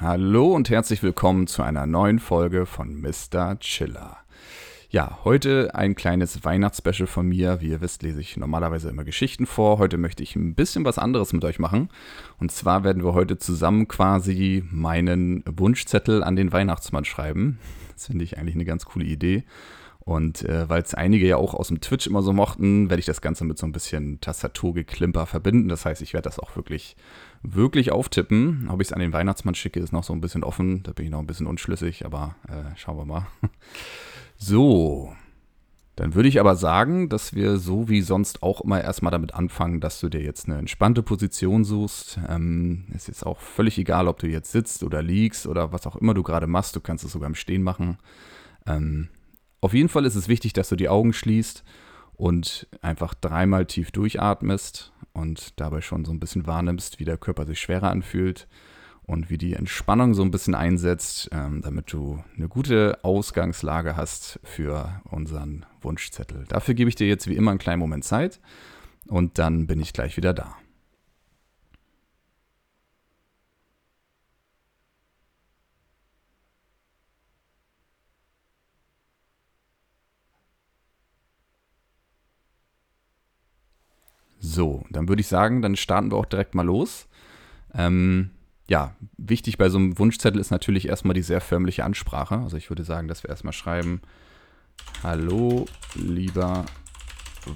Hallo und herzlich willkommen zu einer neuen Folge von Mr. Chiller. Ja, heute ein kleines Weihnachtsspecial von mir. Wie ihr wisst, lese ich normalerweise immer Geschichten vor. Heute möchte ich ein bisschen was anderes mit euch machen. Und zwar werden wir heute zusammen quasi meinen Wunschzettel an den Weihnachtsmann schreiben. Das finde ich eigentlich eine ganz coole Idee. Und äh, weil es einige ja auch aus dem Twitch immer so mochten, werde ich das Ganze mit so ein bisschen Tastaturgeklimper verbinden. Das heißt, ich werde das auch wirklich, wirklich auftippen. Ob ich es an den Weihnachtsmann schicke, ist noch so ein bisschen offen. Da bin ich noch ein bisschen unschlüssig, aber äh, schauen wir mal. So, dann würde ich aber sagen, dass wir so wie sonst auch immer erstmal damit anfangen, dass du dir jetzt eine entspannte Position suchst. Ähm, ist jetzt auch völlig egal, ob du jetzt sitzt oder liegst oder was auch immer du gerade machst. Du kannst es sogar im Stehen machen. Ähm, auf jeden Fall ist es wichtig, dass du die Augen schließt und einfach dreimal tief durchatmest und dabei schon so ein bisschen wahrnimmst, wie der Körper sich schwerer anfühlt und wie die Entspannung so ein bisschen einsetzt, ähm, damit du eine gute Ausgangslage hast für unseren Wunschzettel. Dafür gebe ich dir jetzt wie immer einen kleinen Moment Zeit und dann bin ich gleich wieder da. So, dann würde ich sagen, dann starten wir auch direkt mal los. Ähm, ja, wichtig bei so einem Wunschzettel ist natürlich erstmal die sehr förmliche Ansprache. Also ich würde sagen, dass wir erstmal schreiben, Hallo, lieber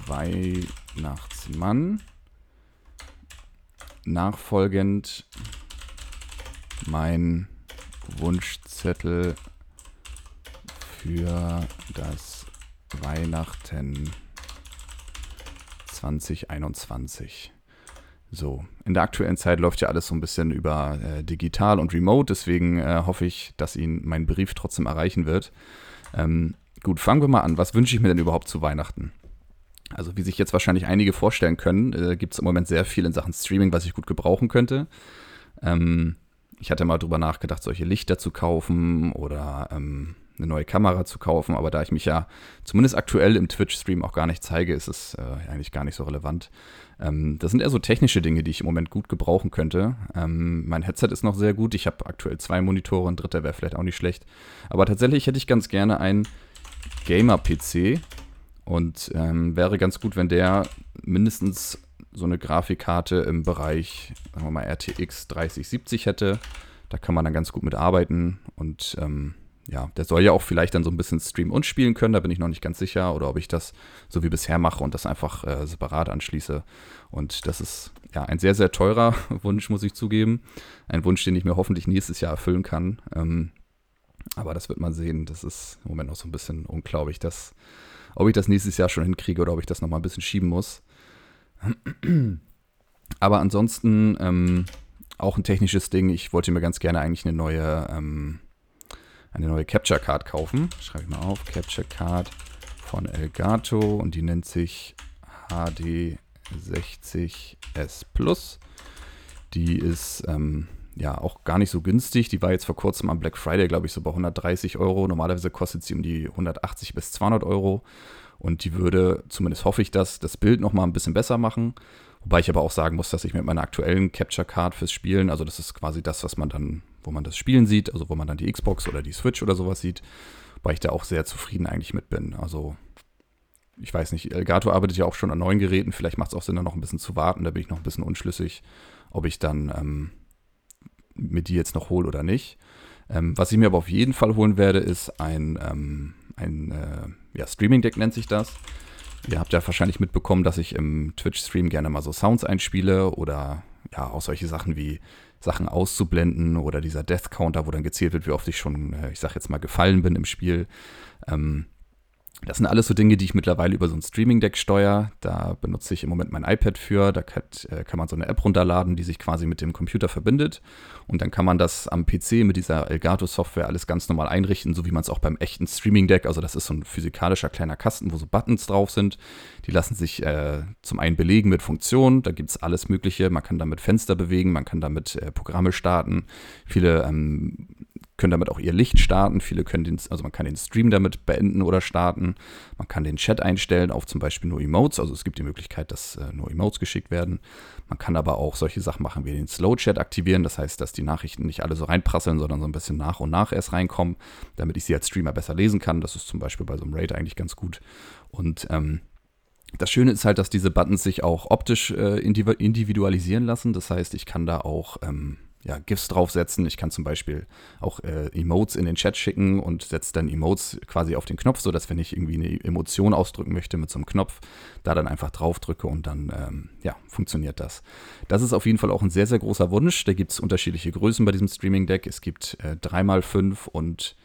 Weihnachtsmann. Nachfolgend mein Wunschzettel für das Weihnachten 2021. So, in der aktuellen Zeit läuft ja alles so ein bisschen über äh, digital und remote, deswegen äh, hoffe ich, dass ihn mein Brief trotzdem erreichen wird. Ähm, gut, fangen wir mal an. Was wünsche ich mir denn überhaupt zu Weihnachten? Also, wie sich jetzt wahrscheinlich einige vorstellen können, äh, gibt es im Moment sehr viel in Sachen Streaming, was ich gut gebrauchen könnte. Ähm, ich hatte mal drüber nachgedacht, solche Lichter zu kaufen oder ähm, eine neue Kamera zu kaufen, aber da ich mich ja zumindest aktuell im Twitch-Stream auch gar nicht zeige, ist es äh, eigentlich gar nicht so relevant. Ähm, das sind eher so technische Dinge, die ich im Moment gut gebrauchen könnte. Ähm, mein Headset ist noch sehr gut. Ich habe aktuell zwei Monitore, ein dritter wäre vielleicht auch nicht schlecht. Aber tatsächlich hätte ich ganz gerne einen Gamer-PC und ähm, wäre ganz gut, wenn der mindestens so eine Grafikkarte im Bereich, sagen wir mal, RTX 3070 hätte. Da kann man dann ganz gut mit arbeiten und ähm, ja, der soll ja auch vielleicht dann so ein bisschen streamen und spielen können, da bin ich noch nicht ganz sicher. Oder ob ich das so wie bisher mache und das einfach äh, separat anschließe. Und das ist ja ein sehr, sehr teurer Wunsch, muss ich zugeben. Ein Wunsch, den ich mir hoffentlich nächstes Jahr erfüllen kann. Ähm, aber das wird man sehen. Das ist im Moment noch so ein bisschen unglaublich, dass, ob ich das nächstes Jahr schon hinkriege oder ob ich das nochmal ein bisschen schieben muss. Aber ansonsten ähm, auch ein technisches Ding. Ich wollte mir ganz gerne eigentlich eine neue ähm, eine neue Capture Card kaufen. Schreibe ich mal auf. Capture Card von Elgato und die nennt sich HD60S Plus. Die ist ähm, ja auch gar nicht so günstig. Die war jetzt vor kurzem am Black Friday, glaube ich, so bei 130 Euro. Normalerweise kostet sie um die 180 bis 200 Euro. Und die würde, zumindest hoffe ich das, das Bild nochmal ein bisschen besser machen. Wobei ich aber auch sagen muss, dass ich mit meiner aktuellen Capture Card fürs Spielen, also das ist quasi das, was man dann, wo man das Spielen sieht, also wo man dann die Xbox oder die Switch oder sowas sieht, weil ich da auch sehr zufrieden eigentlich mit bin. Also ich weiß nicht, Elgato arbeitet ja auch schon an neuen Geräten, vielleicht macht es auch Sinn, da noch ein bisschen zu warten, da bin ich noch ein bisschen unschlüssig, ob ich dann ähm, mir die jetzt noch hole oder nicht. Ähm, was ich mir aber auf jeden Fall holen werde, ist ein, ähm, ein äh, ja, Streaming-Deck nennt sich das. Ihr habt ja wahrscheinlich mitbekommen, dass ich im Twitch-Stream gerne mal so Sounds einspiele oder ja, auch solche Sachen wie Sachen auszublenden oder dieser Death Counter, wo dann gezählt wird, wie oft ich schon, äh, ich sag jetzt mal, gefallen bin im Spiel. Ähm, das sind alles so Dinge, die ich mittlerweile über so ein Streaming-Deck steuere. Da benutze ich im Moment mein iPad für. Da kann, äh, kann, man so eine App runterladen, die sich quasi mit dem Computer verbindet. Und dann kann man das am PC mit dieser Elgato-Software alles ganz normal einrichten, so wie man es auch beim echten Streaming-Deck, also das ist so ein physikalischer kleiner Kasten, wo so Buttons drauf sind. Die lassen sich äh, zum einen belegen mit Funktionen. Da gibt es alles Mögliche. Man kann damit Fenster bewegen, man kann damit äh, Programme starten. Viele ähm, können damit auch ihr Licht starten. Viele können den, also man kann den Stream damit beenden oder starten. Man kann den Chat einstellen auf zum Beispiel nur Emotes. Also es gibt die Möglichkeit, dass äh, nur Emotes geschickt werden. Man kann aber auch solche Sachen machen wie den Slow Chat aktivieren. Das heißt, dass die Nachrichten nicht alle so reinprasseln, sondern so ein bisschen nach und nach erst reinkommen, damit ich sie als Streamer besser lesen kann. Das ist zum Beispiel bei so einem Raid eigentlich ganz gut. Und ähm, das Schöne ist halt, dass diese Buttons sich auch optisch äh, individualisieren lassen. Das heißt, ich kann da auch ähm, ja, GIFs draufsetzen. Ich kann zum Beispiel auch äh, Emotes in den Chat schicken und setze dann Emotes quasi auf den Knopf, sodass, wenn ich irgendwie eine Emotion ausdrücken möchte mit so einem Knopf, da dann einfach drauf drücke und dann ähm, ja, funktioniert das. Das ist auf jeden Fall auch ein sehr, sehr großer Wunsch. Da gibt es unterschiedliche Größen bei diesem Streaming-Deck. Es gibt äh, 3x5 und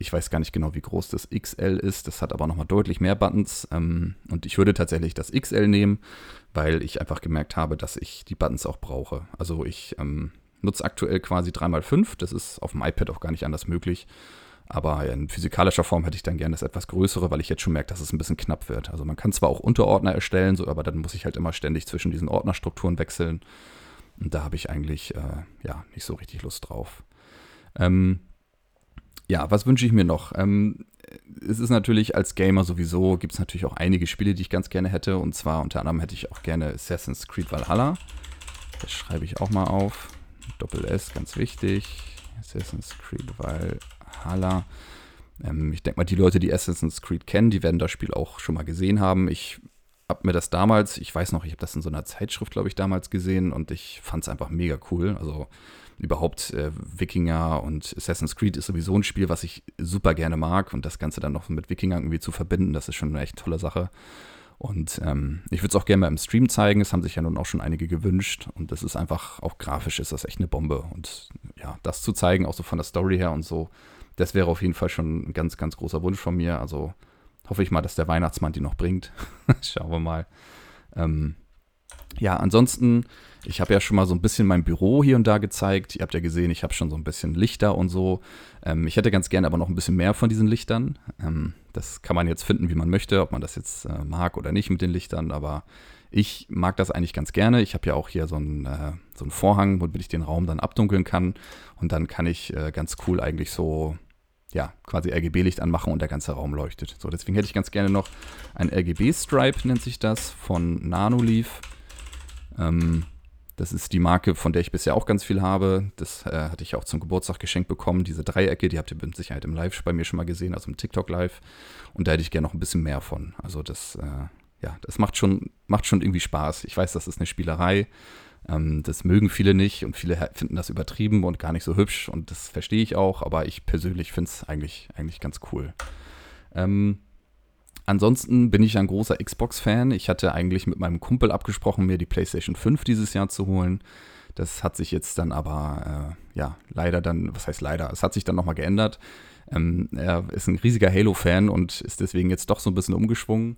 ich weiß gar nicht genau, wie groß das XL ist. Das hat aber nochmal deutlich mehr Buttons. Ähm, und ich würde tatsächlich das XL nehmen, weil ich einfach gemerkt habe, dass ich die Buttons auch brauche. Also ich ähm, nutze aktuell quasi 3x5. Das ist auf dem iPad auch gar nicht anders möglich. Aber in physikalischer Form hätte ich dann gerne das etwas größere, weil ich jetzt schon merke, dass es ein bisschen knapp wird. Also man kann zwar auch Unterordner erstellen, so, aber dann muss ich halt immer ständig zwischen diesen Ordnerstrukturen wechseln. Und da habe ich eigentlich äh, ja nicht so richtig Lust drauf. Ähm, ja, was wünsche ich mir noch? Ähm, es ist natürlich als Gamer sowieso, gibt es natürlich auch einige Spiele, die ich ganz gerne hätte. Und zwar unter anderem hätte ich auch gerne Assassin's Creed Valhalla. Das schreibe ich auch mal auf. Doppel S, ganz wichtig. Assassin's Creed Valhalla. Ähm, ich denke mal, die Leute, die Assassin's Creed kennen, die werden das Spiel auch schon mal gesehen haben. Ich habe mir das damals, ich weiß noch, ich habe das in so einer Zeitschrift, glaube ich, damals gesehen und ich fand es einfach mega cool. Also überhaupt äh, Wikinger und Assassin's Creed ist sowieso ein Spiel, was ich super gerne mag und das Ganze dann noch mit Wikinger irgendwie zu verbinden, das ist schon eine echt tolle Sache. Und ähm, ich würde es auch gerne mal im Stream zeigen. Es haben sich ja nun auch schon einige gewünscht. Und das ist einfach, auch grafisch ist das echt eine Bombe. Und ja, das zu zeigen, auch so von der Story her und so, das wäre auf jeden Fall schon ein ganz, ganz großer Wunsch von mir. Also hoffe ich mal, dass der Weihnachtsmann die noch bringt. Schauen wir mal. Ähm, ja, ansonsten, ich habe ja schon mal so ein bisschen mein Büro hier und da gezeigt. Ihr habt ja gesehen, ich habe schon so ein bisschen Lichter und so. Ähm, ich hätte ganz gerne aber noch ein bisschen mehr von diesen Lichtern. Ähm, das kann man jetzt finden, wie man möchte, ob man das jetzt äh, mag oder nicht mit den Lichtern, aber ich mag das eigentlich ganz gerne. Ich habe ja auch hier so einen, äh, so einen Vorhang, womit ich den Raum dann abdunkeln kann. Und dann kann ich äh, ganz cool eigentlich so, ja, quasi RGB-Licht anmachen und der ganze Raum leuchtet. So, deswegen hätte ich ganz gerne noch ein RGB-Stripe, nennt sich das, von Nanoleaf. Ähm, das ist die Marke, von der ich bisher auch ganz viel habe. Das äh, hatte ich auch zum Geburtstag geschenkt bekommen. Diese Dreiecke, die habt ihr mit Sicherheit im Live bei mir schon mal gesehen, also im TikTok Live. Und da hätte ich gerne noch ein bisschen mehr von. Also das, äh, ja, das macht schon, macht schon irgendwie Spaß. Ich weiß, das ist eine Spielerei. Ähm, das mögen viele nicht und viele finden das übertrieben und gar nicht so hübsch. Und das verstehe ich auch, aber ich persönlich finde es eigentlich, eigentlich ganz cool. Ähm, Ansonsten bin ich ein großer Xbox-Fan. Ich hatte eigentlich mit meinem Kumpel abgesprochen, mir die PlayStation 5 dieses Jahr zu holen. Das hat sich jetzt dann aber, äh, ja, leider dann, was heißt leider, es hat sich dann nochmal geändert. Ähm, er ist ein riesiger Halo-Fan und ist deswegen jetzt doch so ein bisschen umgeschwungen.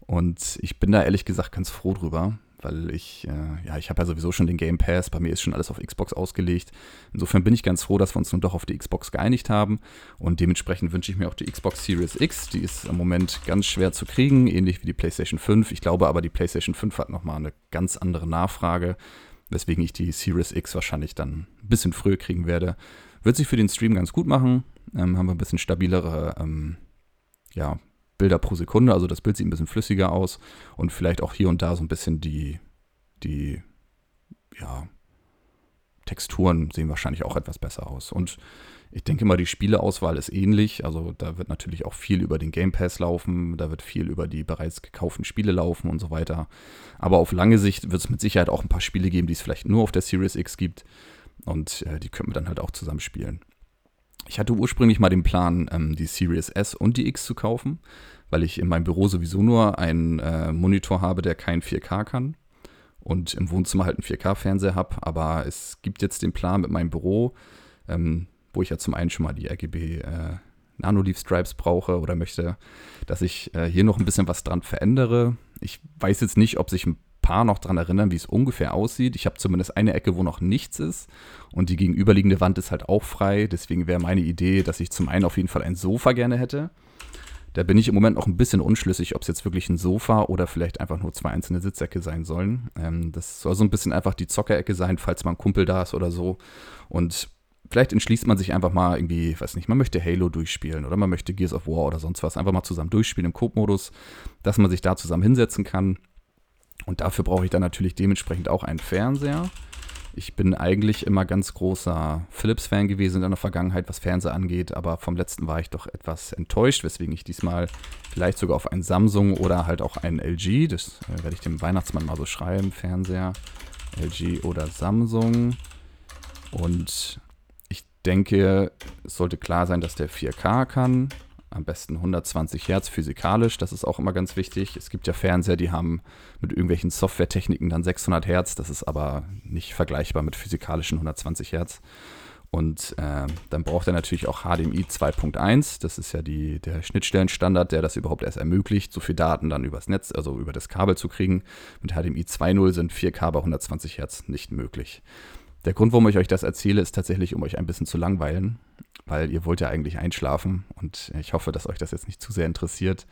Und ich bin da ehrlich gesagt ganz froh drüber weil ich, äh, ja, ich habe ja sowieso schon den Game Pass, bei mir ist schon alles auf Xbox ausgelegt. Insofern bin ich ganz froh, dass wir uns nun doch auf die Xbox geeinigt haben und dementsprechend wünsche ich mir auch die Xbox Series X, die ist im Moment ganz schwer zu kriegen, ähnlich wie die PlayStation 5. Ich glaube aber, die PlayStation 5 hat nochmal eine ganz andere Nachfrage, weswegen ich die Series X wahrscheinlich dann ein bisschen früher kriegen werde. Wird sich für den Stream ganz gut machen, ähm, haben wir ein bisschen stabilere, ähm, ja, Bilder pro Sekunde, also das Bild sieht ein bisschen flüssiger aus und vielleicht auch hier und da so ein bisschen die, die, ja, Texturen sehen wahrscheinlich auch etwas besser aus. Und ich denke mal, die Spieleauswahl ist ähnlich. Also da wird natürlich auch viel über den Game Pass laufen, da wird viel über die bereits gekauften Spiele laufen und so weiter. Aber auf lange Sicht wird es mit Sicherheit auch ein paar Spiele geben, die es vielleicht nur auf der Series X gibt. Und äh, die können wir dann halt auch zusammen spielen. Ich hatte ursprünglich mal den Plan, ähm, die Series S und die X zu kaufen, weil ich in meinem Büro sowieso nur einen äh, Monitor habe, der kein 4K kann und im Wohnzimmer halt einen 4K-Fernseher habe. Aber es gibt jetzt den Plan mit meinem Büro, ähm, wo ich ja zum einen schon mal die RGB äh, Nanoleaf Stripes brauche oder möchte, dass ich äh, hier noch ein bisschen was dran verändere. Ich weiß jetzt nicht, ob sich ein paar noch dran erinnern, wie es ungefähr aussieht. Ich habe zumindest eine Ecke, wo noch nichts ist. Und die gegenüberliegende Wand ist halt auch frei. Deswegen wäre meine Idee, dass ich zum einen auf jeden Fall ein Sofa gerne hätte. Da bin ich im Moment auch ein bisschen unschlüssig, ob es jetzt wirklich ein Sofa oder vielleicht einfach nur zwei einzelne Sitzecke sein sollen. Ähm, das soll so ein bisschen einfach die Zockerecke sein, falls mal ein Kumpel da ist oder so. Und vielleicht entschließt man sich einfach mal irgendwie, weiß nicht, man möchte Halo durchspielen oder man möchte Gears of War oder sonst was einfach mal zusammen durchspielen im Coop-Modus, dass man sich da zusammen hinsetzen kann. Und dafür brauche ich dann natürlich dementsprechend auch einen Fernseher. Ich bin eigentlich immer ganz großer Philips-Fan gewesen in der Vergangenheit, was Fernseher angeht, aber vom letzten war ich doch etwas enttäuscht, weswegen ich diesmal vielleicht sogar auf einen Samsung oder halt auch einen LG, das äh, werde ich dem Weihnachtsmann mal so schreiben, Fernseher, LG oder Samsung. Und ich denke, es sollte klar sein, dass der 4K kann. Am besten 120 Hertz physikalisch, das ist auch immer ganz wichtig. Es gibt ja Fernseher, die haben mit irgendwelchen Softwaretechniken dann 600 Hertz, das ist aber nicht vergleichbar mit physikalischen 120 Hertz. Und äh, dann braucht er natürlich auch HDMI 2.1. Das ist ja die, der Schnittstellenstandard, der das überhaupt erst ermöglicht, so viel Daten dann übers Netz, also über das Kabel zu kriegen. Mit HDMI 2.0 sind 4K bei 120 Hertz nicht möglich. Der Grund, warum ich euch das erzähle, ist tatsächlich, um euch ein bisschen zu langweilen, weil ihr wollt ja eigentlich einschlafen und ich hoffe, dass euch das jetzt nicht zu sehr interessiert,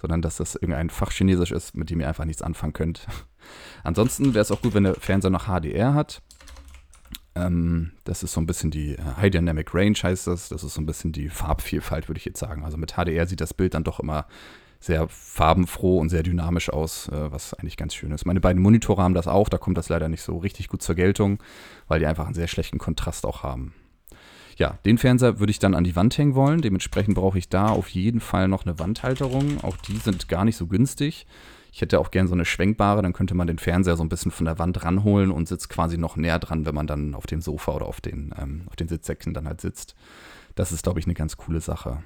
sondern dass das irgendein Fachchinesisch ist, mit dem ihr einfach nichts anfangen könnt. Ansonsten wäre es auch gut, wenn der Fernseher noch HDR hat. Ähm, das ist so ein bisschen die äh, High Dynamic Range heißt das. Das ist so ein bisschen die Farbvielfalt, würde ich jetzt sagen. Also mit HDR sieht das Bild dann doch immer sehr farbenfroh und sehr dynamisch aus, äh, was eigentlich ganz schön ist. Meine beiden Monitore haben das auch, da kommt das leider nicht so richtig gut zur Geltung, weil die einfach einen sehr schlechten Kontrast auch haben. Ja, den Fernseher würde ich dann an die Wand hängen wollen. Dementsprechend brauche ich da auf jeden Fall noch eine Wandhalterung. Auch die sind gar nicht so günstig. Ich hätte auch gern so eine schwenkbare, dann könnte man den Fernseher so ein bisschen von der Wand ranholen und sitzt quasi noch näher dran, wenn man dann auf dem Sofa oder auf den, ähm, auf den Sitzsäcken dann halt sitzt. Das ist, glaube ich, eine ganz coole Sache.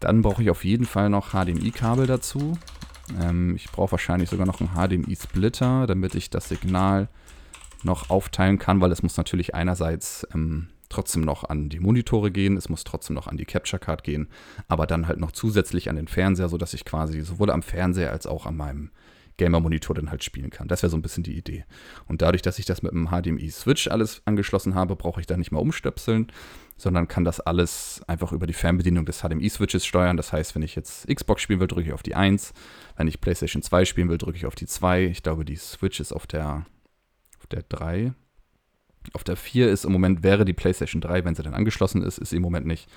Dann brauche ich auf jeden Fall noch HDMI-Kabel dazu. Ähm, ich brauche wahrscheinlich sogar noch einen HDMI-Splitter, damit ich das Signal noch aufteilen kann, weil es muss natürlich einerseits ähm, trotzdem noch an die Monitore gehen, es muss trotzdem noch an die Capture Card gehen, aber dann halt noch zusätzlich an den Fernseher, sodass ich quasi sowohl am Fernseher als auch an meinem Gamer-Monitor dann halt spielen kann. Das wäre so ein bisschen die Idee. Und dadurch, dass ich das mit einem HDMI-Switch alles angeschlossen habe, brauche ich da nicht mal umstöpseln, sondern kann das alles einfach über die Fernbedienung des HDMI-Switches steuern. Das heißt, wenn ich jetzt Xbox spielen will, drücke ich auf die 1. Wenn ich PlayStation 2 spielen will, drücke ich auf die 2. Ich glaube, die Switch ist auf der, auf der 3. Auf der 4 ist im Moment, wäre die PlayStation 3, wenn sie dann angeschlossen ist, ist sie im Moment nicht.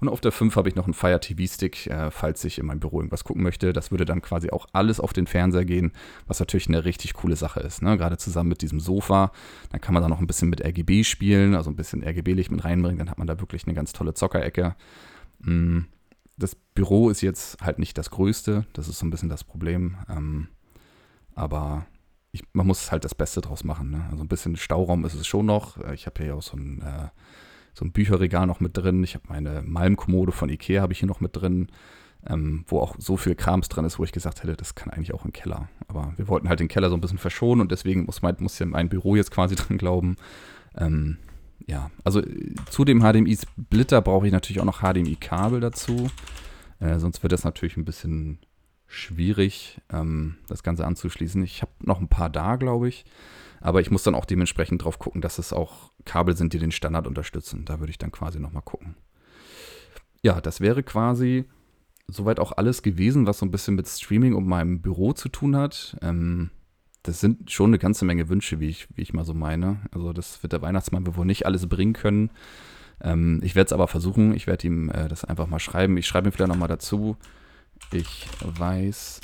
Und auf der 5 habe ich noch einen Fire TV-Stick, äh, falls ich in meinem Büro irgendwas gucken möchte. Das würde dann quasi auch alles auf den Fernseher gehen, was natürlich eine richtig coole Sache ist. Ne? Gerade zusammen mit diesem Sofa. Dann kann man da noch ein bisschen mit RGB spielen, also ein bisschen RGB-Licht mit reinbringen. Dann hat man da wirklich eine ganz tolle Zockerecke. Mm, das Büro ist jetzt halt nicht das Größte. Das ist so ein bisschen das Problem. Ähm, aber ich, man muss halt das Beste draus machen. Ne? Also ein bisschen Stauraum ist es schon noch. Ich habe hier auch so ein äh, so ein Bücherregal noch mit drin. Ich habe meine Malmkommode von Ikea habe ich hier noch mit drin, ähm, wo auch so viel Krams drin ist, wo ich gesagt hätte, das kann eigentlich auch im Keller. Aber wir wollten halt den Keller so ein bisschen verschonen und deswegen muss, mein, muss ja mein Büro jetzt quasi dran glauben. Ähm, ja, also äh, zu dem HDMI-Splitter brauche ich natürlich auch noch HDMI-Kabel dazu. Äh, sonst wird das natürlich ein bisschen schwierig, ähm, das Ganze anzuschließen. Ich habe noch ein paar da, glaube ich. Aber ich muss dann auch dementsprechend drauf gucken, dass es auch Kabel sind, die den Standard unterstützen. Da würde ich dann quasi nochmal gucken. Ja, das wäre quasi soweit auch alles gewesen, was so ein bisschen mit Streaming und meinem Büro zu tun hat. Ähm, das sind schon eine ganze Menge Wünsche, wie ich, wie ich mal so meine. Also das wird der Weihnachtsmann wohl nicht alles bringen können. Ähm, ich werde es aber versuchen. Ich werde ihm äh, das einfach mal schreiben. Ich schreibe ihm vielleicht nochmal dazu. Ich weiß,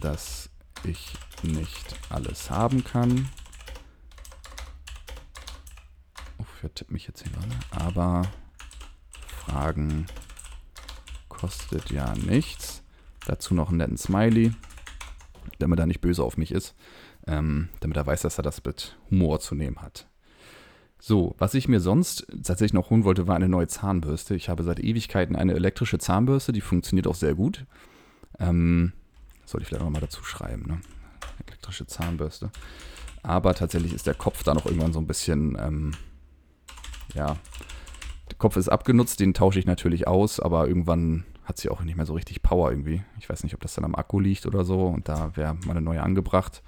dass ich nicht alles haben kann. vertippe mich jetzt hier gerade. Aber Fragen kostet ja nichts. Dazu noch einen netten Smiley, damit er nicht böse auf mich ist. Ähm, damit er weiß, dass er das mit Humor zu nehmen hat. So, was ich mir sonst tatsächlich noch holen wollte, war eine neue Zahnbürste. Ich habe seit Ewigkeiten eine elektrische Zahnbürste, die funktioniert auch sehr gut. Ähm, sollte ich vielleicht nochmal dazu schreiben, ne? Elektrische Zahnbürste. Aber tatsächlich ist der Kopf da noch irgendwann so ein bisschen ähm, ja, der Kopf ist abgenutzt, den tausche ich natürlich aus, aber irgendwann hat sie auch nicht mehr so richtig Power irgendwie. Ich weiß nicht, ob das dann am Akku liegt oder so und da wäre mal eine neue angebracht.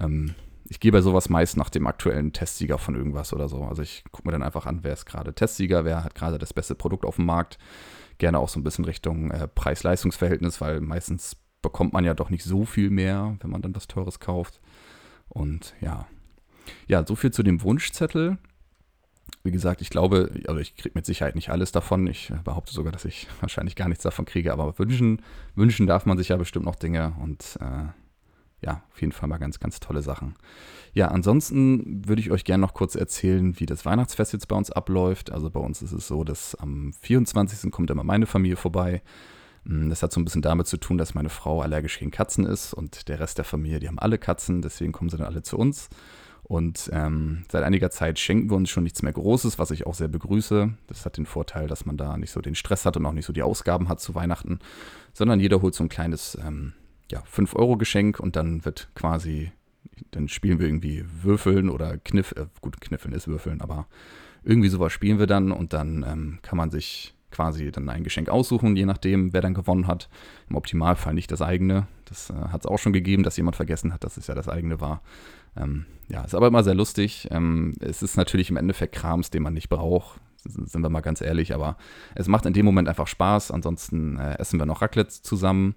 Ähm, ich gehe bei sowas meist nach dem aktuellen Testsieger von irgendwas oder so. Also ich gucke mir dann einfach an, wer ist gerade Testsieger, wer hat gerade das beste Produkt auf dem Markt. Gerne auch so ein bisschen Richtung äh, Preis-Leistungs-Verhältnis, weil meistens bekommt man ja doch nicht so viel mehr, wenn man dann was Teures kauft. Und ja. Ja, so viel zu dem Wunschzettel. wie gesagt, ich glaube, also ich kriege mit Sicherheit nicht alles davon. Ich behaupte sogar, dass ich wahrscheinlich gar nichts davon kriege, aber wünschen, wünschen darf man sich ja bestimmt noch Dinge und äh, ja, auf jeden Fall mal ganz, ganz tolle Sachen. Ja, ansonsten würde ich euch gerne noch kurz erzählen, wie das Weihnachtsfest jetzt bei uns abläuft. Also bei uns ist es so, dass am 24. kommt immer meine Familie vorbei. Hm, das hat so ein bisschen damit zu tun, dass meine Frau allergisch gegen Katzen ist und der Rest der Familie, die haben alle Katzen, deswegen kommen sie dann alle zu uns. Und ähm, seit einiger Zeit schenken wir uns schon nichts mehr Großes, was ich auch sehr begrüße. Das hat den Vorteil, dass man da nicht so den Stress hat und auch nicht so die Ausgaben hat zu Weihnachten, sondern jeder holt so ein kleines ähm, ja, 5-Euro-Geschenk und dann wird quasi, dann spielen wir irgendwie Würfeln oder Kniff, äh, gut, Kniffeln ist Würfeln, aber irgendwie sowas spielen wir dann und dann ähm, kann man sich quasi dann ein Geschenk aussuchen, je nachdem, wer dann gewonnen hat. Im Optimalfall nicht das eigene. Das äh, hat es auch schon gegeben, dass jemand vergessen hat, dass es ja das eigene war. Ähm, ja, ist aber immer sehr lustig. Ähm, es ist natürlich im Endeffekt Krams, den man nicht braucht. Sind wir mal ganz ehrlich, aber es macht in dem Moment einfach Spaß. Ansonsten äh, essen wir noch Raclette zusammen.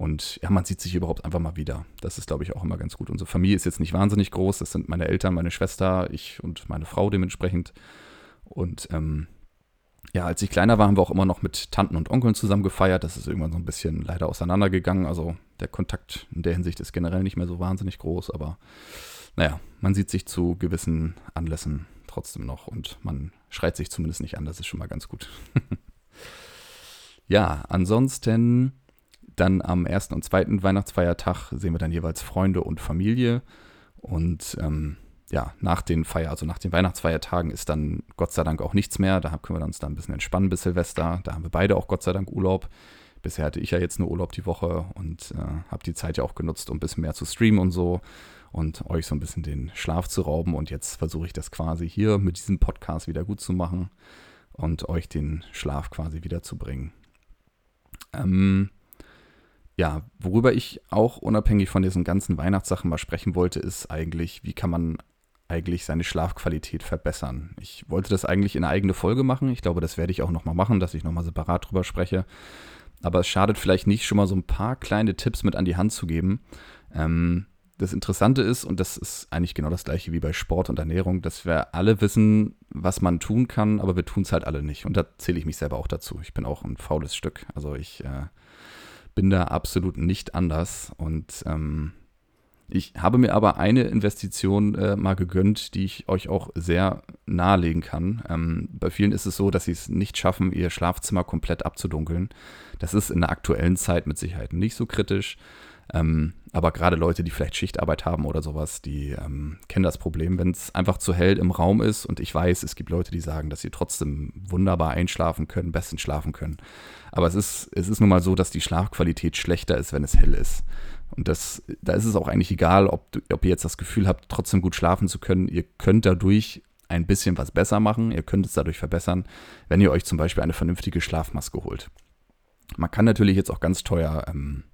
Und ja, man sieht sich überhaupt einfach mal wieder. Das ist, glaube ich, auch immer ganz gut. Unsere Familie ist jetzt nicht wahnsinnig groß. Das sind meine Eltern, meine Schwester, ich und meine Frau dementsprechend. Und ähm, ja, als ich kleiner war, haben wir auch immer noch mit Tanten und Onkeln zusammen gefeiert. Das ist irgendwann so ein bisschen leider auseinandergegangen. Also der Kontakt in der Hinsicht ist generell nicht mehr so wahnsinnig groß, aber naja, man sieht sich zu gewissen Anlässen trotzdem noch und man schreit sich zumindest nicht an. Das ist schon mal ganz gut. ja, ansonsten dann am ersten und zweiten Weihnachtsfeiertag sehen wir dann jeweils Freunde und Familie und ähm, ja, nach den Feier, also nach den Weihnachtsfeiertagen ist dann Gott sei Dank auch nichts mehr. Da können wir uns dann ein bisschen entspannen bis Silvester. Da haben wir beide auch Gott sei Dank Urlaub. Bisher hatte ich ja jetzt nur Urlaub die Woche und äh, habe die Zeit ja auch genutzt, um ein bisschen mehr zu streamen und so und euch so ein bisschen den Schlaf zu rauben. Und jetzt versuche ich das quasi hier mit diesem Podcast wieder gut zu machen und euch den Schlaf quasi wiederzubringen. Ähm, ja, worüber ich auch unabhängig von diesen ganzen Weihnachtssachen mal sprechen wollte, ist eigentlich, wie kann man eigentlich seine Schlafqualität verbessern. Ich wollte das eigentlich in eine eigene Folge machen. Ich glaube, das werde ich auch nochmal machen, dass ich nochmal separat drüber spreche. Aber es schadet vielleicht nicht, schon mal so ein paar kleine Tipps mit an die Hand zu geben. Ähm, das Interessante ist, und das ist eigentlich genau das gleiche wie bei Sport und Ernährung, dass wir alle wissen, was man tun kann, aber wir tun es halt alle nicht. Und da zähle ich mich selber auch dazu. Ich bin auch ein faules Stück. Also ich äh, bin da absolut nicht anders. Und ähm, ich habe mir aber eine Investition äh, mal gegönnt, die ich euch auch sehr nahelegen kann. Ähm, bei vielen ist es so, dass sie es nicht schaffen, ihr Schlafzimmer komplett abzudunkeln. Das ist in der aktuellen Zeit mit Sicherheit nicht so kritisch. Ähm, aber gerade Leute, die vielleicht Schichtarbeit haben oder sowas, die ähm, kennen das Problem, wenn es einfach zu hell im Raum ist. Und ich weiß, es gibt Leute, die sagen, dass sie trotzdem wunderbar einschlafen können, bestens schlafen können. Aber es ist, es ist nun mal so, dass die Schlafqualität schlechter ist, wenn es hell ist. Und das, da ist es auch eigentlich egal, ob, ob ihr jetzt das Gefühl habt, trotzdem gut schlafen zu können. Ihr könnt dadurch ein bisschen was besser machen. Ihr könnt es dadurch verbessern, wenn ihr euch zum Beispiel eine vernünftige Schlafmaske holt. Man kann natürlich jetzt auch ganz teuer ähm,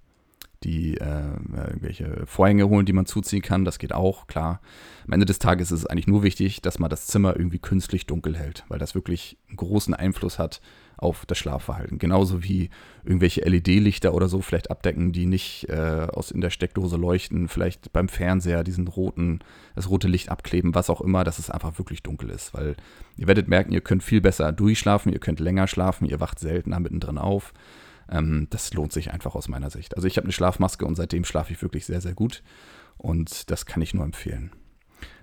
die äh, irgendwelche Vorhänge holen, die man zuziehen kann. Das geht auch, klar. Am Ende des Tages ist es eigentlich nur wichtig, dass man das Zimmer irgendwie künstlich dunkel hält, weil das wirklich einen großen Einfluss hat auf das Schlafverhalten. Genauso wie irgendwelche LED-Lichter oder so vielleicht abdecken, die nicht äh, aus in der Steckdose leuchten, vielleicht beim Fernseher diesen roten, das rote Licht abkleben, was auch immer, dass es einfach wirklich dunkel ist. Weil ihr werdet merken, ihr könnt viel besser durchschlafen, ihr könnt länger schlafen, ihr wacht seltener mittendrin auf. Ähm, das lohnt sich einfach aus meiner Sicht. Also ich habe eine Schlafmaske und seitdem schlafe ich wirklich sehr, sehr gut. Und das kann ich nur empfehlen.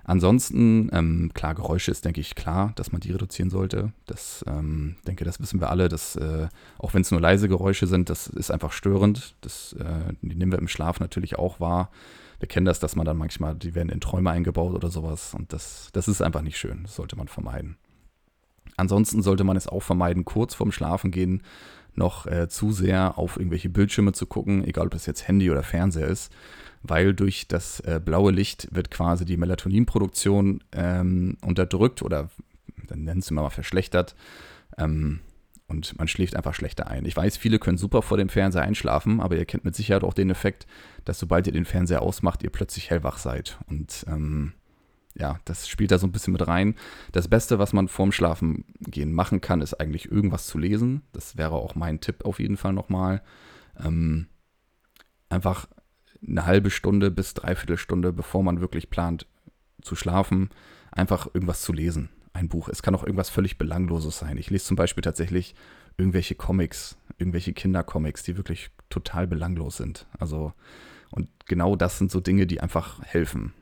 Ansonsten, ähm, klar, Geräusche ist, denke ich, klar, dass man die reduzieren sollte. Das, ähm, denke, das wissen wir alle, dass, äh, auch wenn es nur leise Geräusche sind, das ist einfach störend. Das, äh, nehmen wir im Schlaf natürlich auch wahr. Wir kennen das, dass man dann manchmal, die werden in Träume eingebaut oder sowas. Und das, das ist einfach nicht schön. Das sollte man vermeiden. Ansonsten sollte man es auch vermeiden, kurz vorm Schlafengehen noch äh, zu sehr auf irgendwelche Bildschirme zu gucken, egal ob es jetzt Handy oder Fernseher ist, weil durch das äh, blaue Licht wird quasi die Melatoninproduktion ähm, unterdrückt oder dann nennen sie mal verschlechtert. Ähm, und man schläft einfach schlechter ein. Ich weiß, viele können super vor dem Fernseher einschlafen, aber ihr kennt mit Sicherheit auch den Effekt, dass sobald ihr den Fernseher ausmacht, ihr plötzlich hellwach seid. Und ähm, ja, das spielt da so ein bisschen mit rein. Das Beste, was man vorm Schlafen gehen machen kann, ist eigentlich irgendwas zu lesen. Das wäre auch mein Tipp auf jeden Fall nochmal. Ähm, einfach eine halbe Stunde bis dreiviertel Stunde, bevor man wirklich plant zu schlafen, einfach irgendwas zu lesen. ein Buch. Es kann auch irgendwas völlig Belangloses sein. Ich lese zum Beispiel tatsächlich irgendwelche Comics, irgendwelche Kindercomics, die wirklich total belanglos sind. Also, und genau das sind so Dinge, die einfach helfen.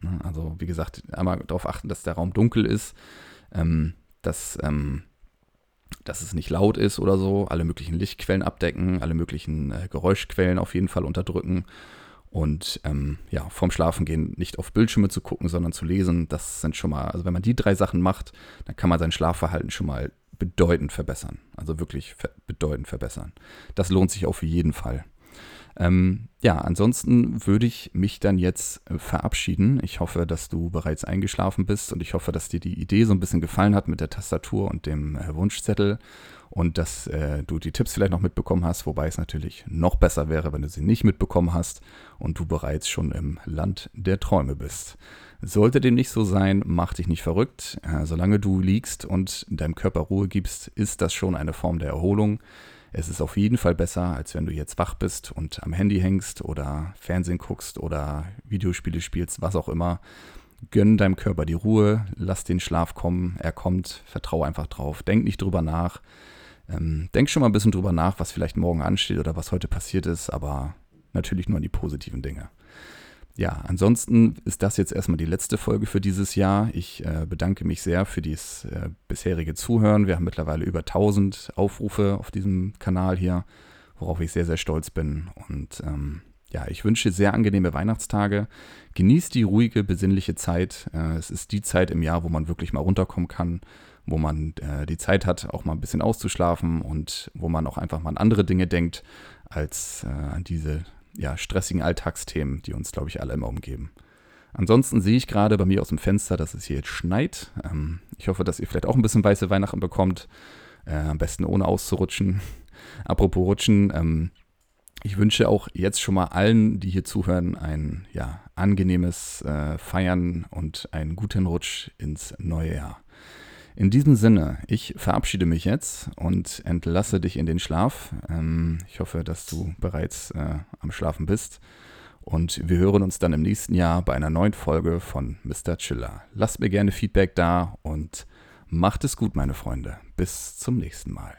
Ne? Also, wie gesagt, einmal darauf achten, dass der Raum dunkel ist, ähm, dass, ähm, dass es nicht laut ist oder so, alle möglichen Lichtquellen abdecken, alle möglichen äh, Geräuschquellen auf jeden Fall unterdrücken und ähm, ja, vorm Schlafengehen nicht auf Bildschirme zu gucken, sondern zu lesen, das sind schon mal, also wenn man die drei Sachen macht, dann kann man sein Schlafverhalten schon mal bedeutend verbessern. Also wirklich ver bedeutend verbessern. Das lohnt sich auf jeden Fall. Ähm, ja, ansonsten würde ich mich dann jetzt äh, verabschieden. Ich hoffe, dass du bereits eingeschlafen bist und ich hoffe, dass dir die Idee so ein bisschen gefallen hat mit der Tastatur und dem äh, Wunschzettel und dass äh, du die Tipps vielleicht noch mitbekommen hast, wobei es natürlich noch besser wäre, wenn du sie nicht mitbekommen hast und du bereits schon im Land der Träume bist. Sollte dem nicht so sein, mach dich nicht verrückt. Äh, solange du liegst und deinem Körper Ruhe gibst, ist das schon eine Form der Erholung. Es ist auf jeden Fall besser, als wenn du jetzt wach bist und am Handy hängst oder Fernsehen guckst oder Videospiele spielst, was auch immer. Gönn deinem Körper die Ruhe, lass den Schlaf kommen, er kommt, vertrau einfach drauf, denk nicht drüber nach. Ähm, denk schon mal ein bisschen drüber nach, was vielleicht morgen ansteht oder was heute passiert ist, aber natürlich nur an die positiven Dinge. Ja, ansonsten ist das jetzt erstmal die letzte Folge für dieses Jahr. Ich äh, bedanke mich sehr für dieses äh, bisherige Zuhören. Wir haben mittlerweile über 1000 Aufrufe auf diesem Kanal hier, worauf ich sehr, sehr stolz bin. Und ähm, ja, ich wünsche sehr angenehme Weihnachtstage. Genießt die ruhige, besinnliche Zeit. Äh, es ist die Zeit im Jahr, wo man wirklich mal runterkommen kann, wo man äh, die Zeit hat, auch mal ein bisschen auszuschlafen und wo man auch einfach mal an andere Dinge denkt, als äh, an diese ja, stressigen Alltagsthemen, die uns, glaube ich, alle immer umgeben. Ansonsten sehe ich gerade bei mir aus dem Fenster, dass es hier jetzt schneit. Ähm, ich hoffe, dass ihr vielleicht auch ein bisschen weiße Weihnachten bekommt. Äh, am besten ohne auszurutschen. Apropos Rutschen, ähm, ich wünsche auch jetzt schon mal allen, die hier zuhören, ein ja, angenehmes äh, Feiern und einen guten Rutsch ins neue Jahr. In diesem Sinne, ich verabschiede mich jetzt und entlasse dich in den Schlaf. Ähm, ich hoffe, dass du bereits äh, am Schlafen bist. Und wir hören uns dann im nächsten Jahr bei einer neuen Folge von Mr. Chiller. Lasst mir gerne Feedback da und macht es gut, meine Freunde. Bis zum nächsten Mal.